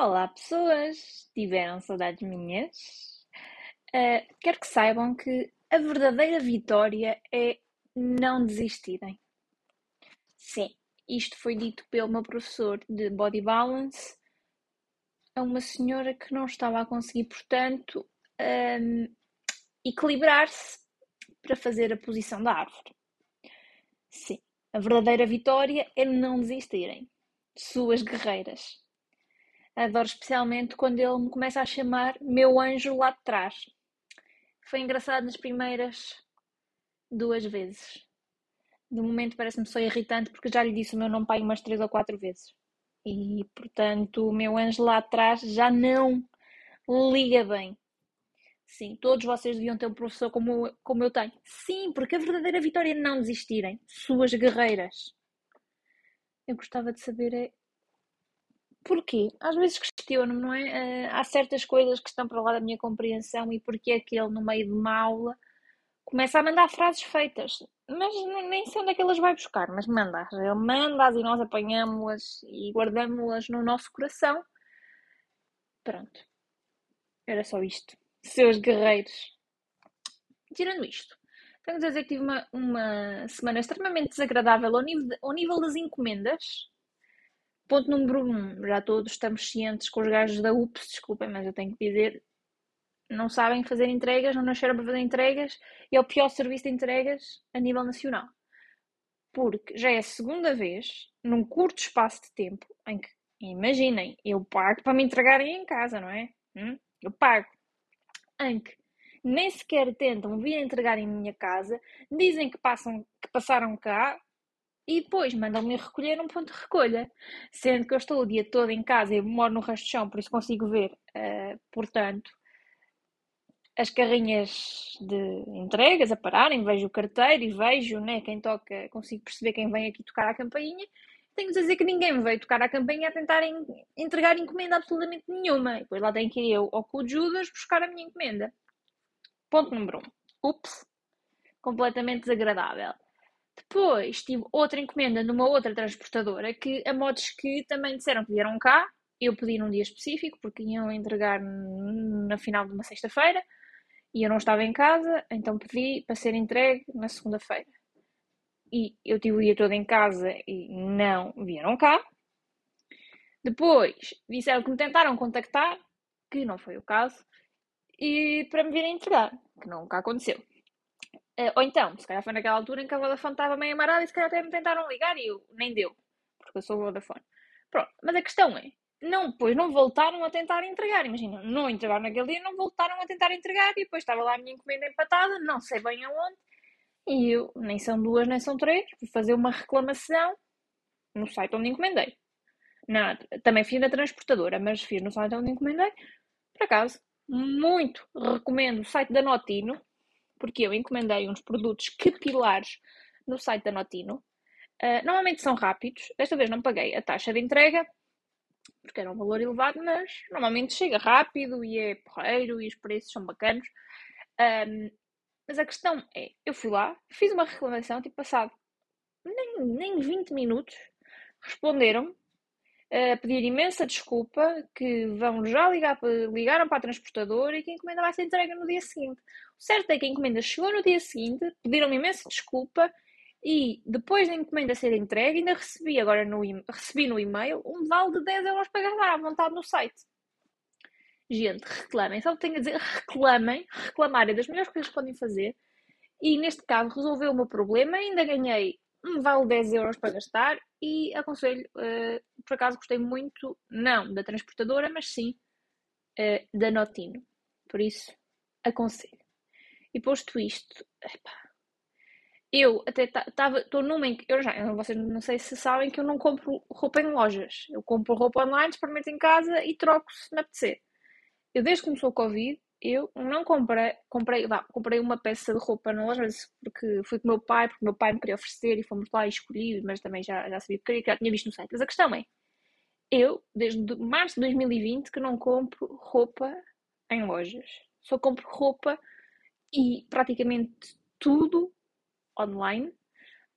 Olá, pessoas! Tiveram saudades minhas? Uh, quero que saibam que a verdadeira vitória é não desistirem. Sim, isto foi dito pelo meu professor de Body Balance a uma senhora que não estava a conseguir, portanto, um, equilibrar-se para fazer a posição da árvore. Sim, a verdadeira vitória é não desistirem. Suas guerreiras. Adoro especialmente quando ele me começa a chamar meu anjo lá de trás. Foi engraçado nas primeiras duas vezes. De momento parece-me só irritante porque já lhe disse o meu nome pai umas três ou quatro vezes. E portanto o meu anjo lá atrás já não liga bem. Sim, todos vocês deviam ter um professor como, como eu tenho. Sim, porque a verdadeira vitória é não desistirem. Suas guerreiras. Eu gostava de saber é porquê? Às vezes questiono-me, não é? Uh, há certas coisas que estão para lá da minha compreensão e porque é que ele, no meio de uma aula, começa a mandar frases feitas. Mas nem sei onde é que elas vai buscar, mas manda. Ele manda-as e nós apanhamos-las e guardamos-las no nosso coração. Pronto. Era só isto. Seus guerreiros. Tirando isto, tenho a dizer que tive uma, uma semana extremamente desagradável ao nível, de, ao nível das encomendas Ponto número um, já todos estamos cientes com os gajos da UPS, desculpem, mas eu tenho que dizer, não sabem fazer entregas, não nasceram para fazer entregas e é o pior serviço de entregas a nível nacional. Porque já é a segunda vez, num curto espaço de tempo, em que, imaginem, eu pago para me entregarem em casa, não é? Hum? Eu pago. Em que nem sequer tentam vir entregar em minha casa, dizem que, passam, que passaram cá, e depois mandam-me recolher num ponto de recolha. Sendo que eu estou o dia todo em casa e moro no resto de chão, por isso consigo ver, uh, portanto, as carrinhas de entregas a pararem, vejo o carteiro e vejo né, quem toca, consigo perceber quem vem aqui tocar a campainha. Tenho de dizer que ninguém me veio tocar a campainha a tentar entregar encomenda absolutamente nenhuma. E depois lá tenho que ir eu ao cu Judas buscar a minha encomenda. Ponto número 1. Um. Ups. Completamente desagradável. Depois tive outra encomenda numa outra transportadora que a modos que também disseram que vieram cá. Eu pedi num dia específico porque iam entregar na final de uma sexta-feira e eu não estava em casa, então pedi para ser entregue na segunda-feira. E eu tive o dia todo em casa e não vieram cá. Depois disseram que me tentaram contactar, que não foi o caso, e para me virem entregar, que nunca aconteceu. Uh, ou então, se calhar foi naquela altura em que a Vodafone estava meio amarada e se calhar até me tentaram ligar e eu nem deu, porque eu sou Vodafone. Pronto, mas a questão é, não, depois não voltaram a tentar entregar. Imagina, não entregaram naquele dia, não voltaram a tentar entregar e depois estava lá a minha encomenda empatada, não sei bem aonde. E eu, nem são duas, nem são três, fui fazer uma reclamação no site onde encomendei. Não, também fiz na transportadora, mas fiz no site onde encomendei. Por acaso, muito recomendo o site da Notino, porque eu encomendei uns produtos capilares no site da Notino. Uh, normalmente são rápidos, desta vez não paguei a taxa de entrega, porque era um valor elevado, mas normalmente chega rápido e é porreiro e os preços são bacanos. Um, mas a questão é, eu fui lá, fiz uma reclamação, tipo passado nem, nem 20 minutos, responderam pedir imensa desculpa, que vão já ligar, ligaram para a transportadora e que a encomenda vai ser entregue no dia seguinte. O certo é que a encomenda chegou no dia seguinte, pediram imensa desculpa e depois da encomenda ser entregue, ainda recebi agora no, recebi no e-mail um vale de 10 euros para gastar à vontade no site. Gente, reclamem. Só tenho a dizer, reclamem. Reclamar é das melhores coisas que podem fazer. E neste caso resolveu o meu problema. Ainda ganhei vale 10 euros para gastar e aconselho, uh, por acaso gostei muito, não da transportadora, mas sim uh, da Notino. Por isso, aconselho. E posto isto, eu até estava, estou numa em que, eu já, vocês não sei se sabem que eu não compro roupa em lojas. Eu compro roupa online, experimento em casa e troco se me apetecer. Eu desde que começou o Covid, eu não comprei, comprei, vá, comprei uma peça de roupa na loja, porque fui com o meu pai, porque o meu pai me queria oferecer e fomos lá e escolhi, mas também já, já sabia que queria, que já tinha visto no site. Mas a questão é, eu, desde março de 2020, que não compro roupa em lojas. Só compro roupa e praticamente tudo online.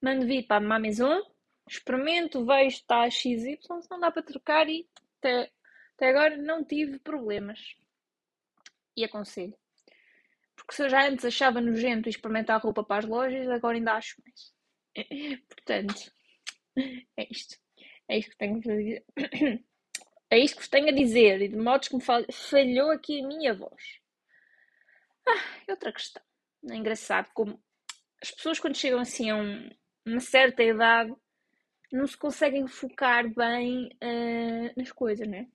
Mando vir para a Amazon, experimento, vejo, está XY, se não dá para trocar e até Até agora não tive problemas. E aconselho. Porque se eu já antes achava nojento experimentar roupa para as lojas, agora ainda acho mais. Portanto, é isto. É isto que tenho a dizer. É isto que vos tenho a dizer. E de modos que me falhou aqui a minha voz. Ah, outra questão. É engraçado como as pessoas quando chegam assim a um, uma certa idade não se conseguem focar bem uh, nas coisas, né?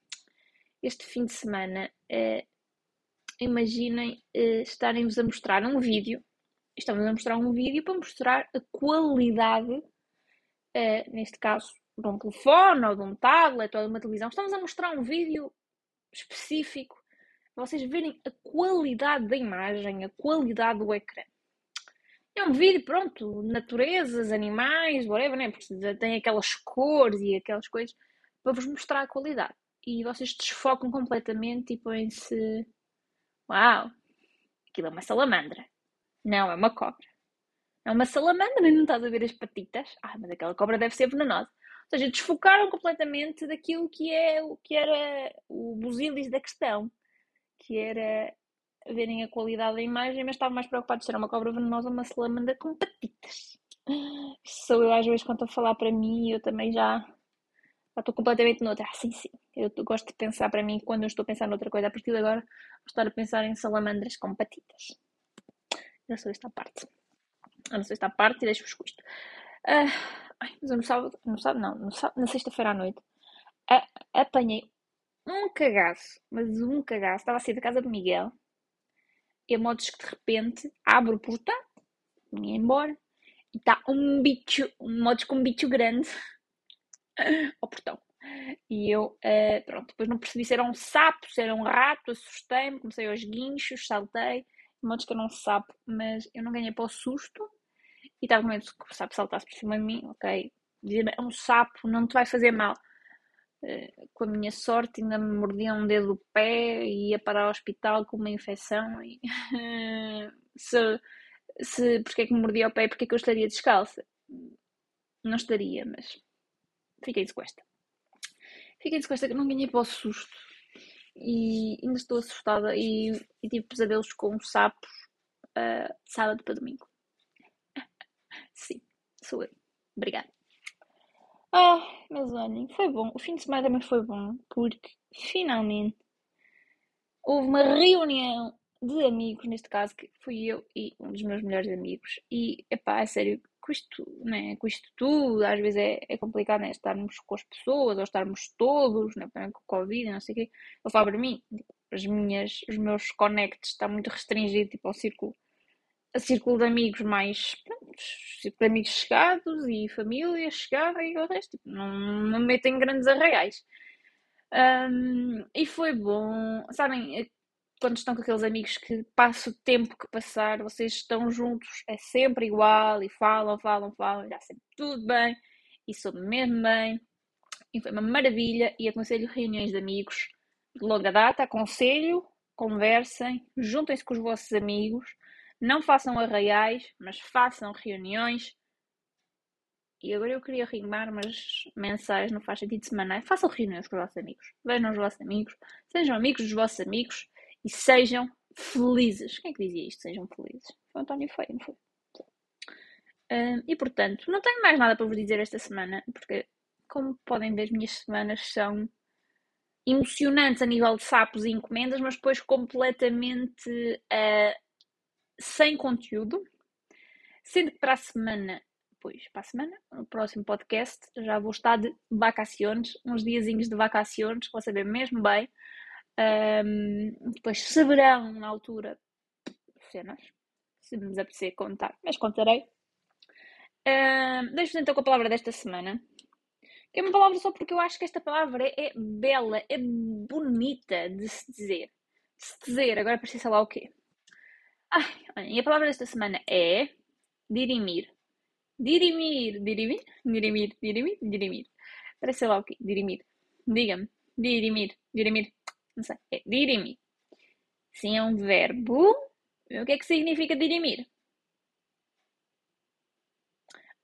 Este fim de semana, uh, imaginem uh, estarem-vos a mostrar um vídeo, estamos a mostrar um vídeo para mostrar a qualidade, neste caso, de um telefone ou de um tablet ou de uma televisão. Estamos a mostrar um vídeo específico vocês verem a qualidade da imagem, a qualidade do ecrã. É um vídeo, pronto, naturezas, animais, whatever, né? Porque tem aquelas cores e aquelas coisas para vos mostrar a qualidade. E vocês desfocam completamente e põem-se. Uau! Aquilo é uma salamandra. Não, é uma cobra. É uma salamandra não estás a ver as patitas? Ah, mas aquela cobra deve ser venenosa. Ou seja, desfocaram completamente daquilo que, é, o que era o busilis da questão, que era verem a qualidade da imagem, mas estava mais preocupado de ser uma cobra venenosa, uma salamandra com patitas. Sou eu às vezes quando estou a falar para mim, eu também já, já estou completamente noutra. Ah, sim, sim. Eu gosto de pensar para mim quando eu estou a pensar noutra coisa. A partir de agora, vou estar a pensar em salamandras com patitas. Já sou esta parte. Não sei esta parte e deixo-vos com isto. Uh, ai, mas eu no sábado, no sábado não, no sábado, na sexta-feira à noite, apanhei um cagaço, mas um cagaço. Estava a sair da casa de Miguel e a modos que de repente abre o portão, ia embora, e está um bicho, um modos com um bicho grande ao portão. E eu, uh, pronto, depois não percebi se era um sapo, se era um rato, assustei-me, comecei aos guinchos, saltei, modos que era um sapo, mas eu não ganhei para o susto e estava com medo que o sapo saltasse por cima de mim, ok, dizia é um sapo, não te vai fazer mal. Eh, com a minha sorte, ainda me mordia um dedo do pé e ia para o hospital com uma infecção. E, se, se, porque é que me mordia o pé? Porque é que eu estaria descalça? Não estaria, mas fiquei com esta. Fiquei com esta que não ganhei para o susto. E ainda estou assustada e, e tive pesadelos com sapos uh, sábado para domingo. Sim, sou eu. Obrigada. Ah, mas olhem, foi bom. O fim de semana também foi bom, porque finalmente houve uma reunião de amigos, neste caso, que fui eu e um dos meus melhores amigos. E, epá, é sério, com isto, né, com isto tudo, às vezes é, é complicado, né, estarmos com as pessoas, ou estarmos todos, né, com o Covid, não sei o quê. Eu falo para mim, tipo, as minhas, os meus connects está muito restringido, tipo, ao círculo a círculo de amigos mais. Pronto, círculo de amigos chegados e família chegada e o resto. Tipo, não, não me metem grandes arraiais. Um, e foi bom. Sabem, quando estão com aqueles amigos que passa o tempo que passar, vocês estão juntos, é sempre igual e falam, falam, falam, já sempre tudo bem e soube mesmo bem. E foi uma maravilha. E aconselho reuniões de amigos de longa data. Aconselho, conversem, juntem-se com os vossos amigos não façam arraiais, mas façam reuniões. E agora eu queria rimar, mas mensais não faz sentido semanais. Façam reuniões com os vossos amigos. Vejam os vossos amigos. Sejam amigos dos vossos amigos e sejam felizes. Quem é que dizia isto? Sejam felizes. Foi o António Feio, não foi? Um, e portanto, não tenho mais nada para vos dizer esta semana, porque, como podem ver, as minhas semanas são emocionantes a nível de sapos e encomendas, mas depois completamente uh, sem conteúdo, sendo que para a semana, pois, para a semana, no próximo podcast, já vou estar de vacaciones, uns diazinhos de vacaciones, vou saber mesmo bem. Um, depois saberão na altura cenas, se me apetecer contar, mas contarei. Um, Deixo-vos então com a palavra desta semana, que é uma palavra só porque eu acho que esta palavra é, bela, é bonita de se dizer. De se dizer, agora precisa lá o quê? Ai, e a palavra desta semana é dirimir. Dirimir, dirimir, dirimir, dirimir, dirimir. Parece lá o quê? Dirimir. Diga-me. Dirimir, dirimir. Não sei. É dirimir. Sim, é um verbo. O que é que significa dirimir?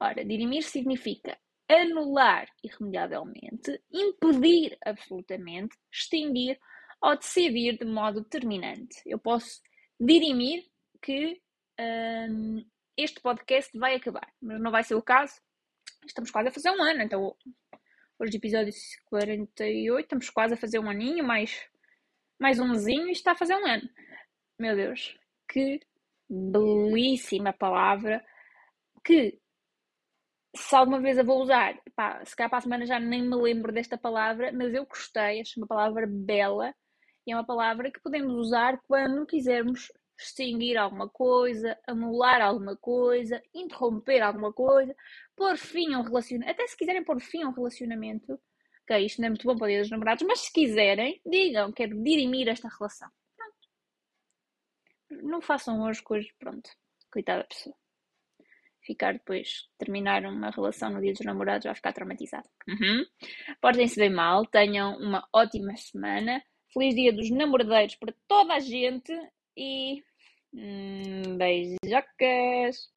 Ora, dirimir significa anular irremediavelmente, impedir absolutamente, extinguir ou decidir de modo determinante. Eu posso dirimir que hum, este podcast vai acabar, mas não vai ser o caso. Estamos quase a fazer um ano, então hoje episódio 48, estamos quase a fazer um aninho, mais, mais um mesinho e está a fazer um ano. Meu Deus, que belíssima palavra que se alguma vez a vou usar, pá, se calhar para a semana já nem me lembro desta palavra, mas eu gostei, acho uma palavra bela e é uma palavra que podemos usar quando quisermos extinguir alguma coisa, anular alguma coisa, interromper alguma coisa, pôr fim a um relacionamento. Até se quiserem pôr fim a um relacionamento, ok, isto não é muito bom para o dia dos namorados, mas se quiserem, digam, quero dirimir esta relação. Pronto. Não façam hoje coisas, pronto. Coitada da pessoa. Ficar depois, terminar uma relação no dia dos namorados, vai ficar traumatizado. Uhum. Portem-se bem mal, tenham uma ótima semana. Feliz dia dos namoradeiros para toda a gente e Hum, beijocas!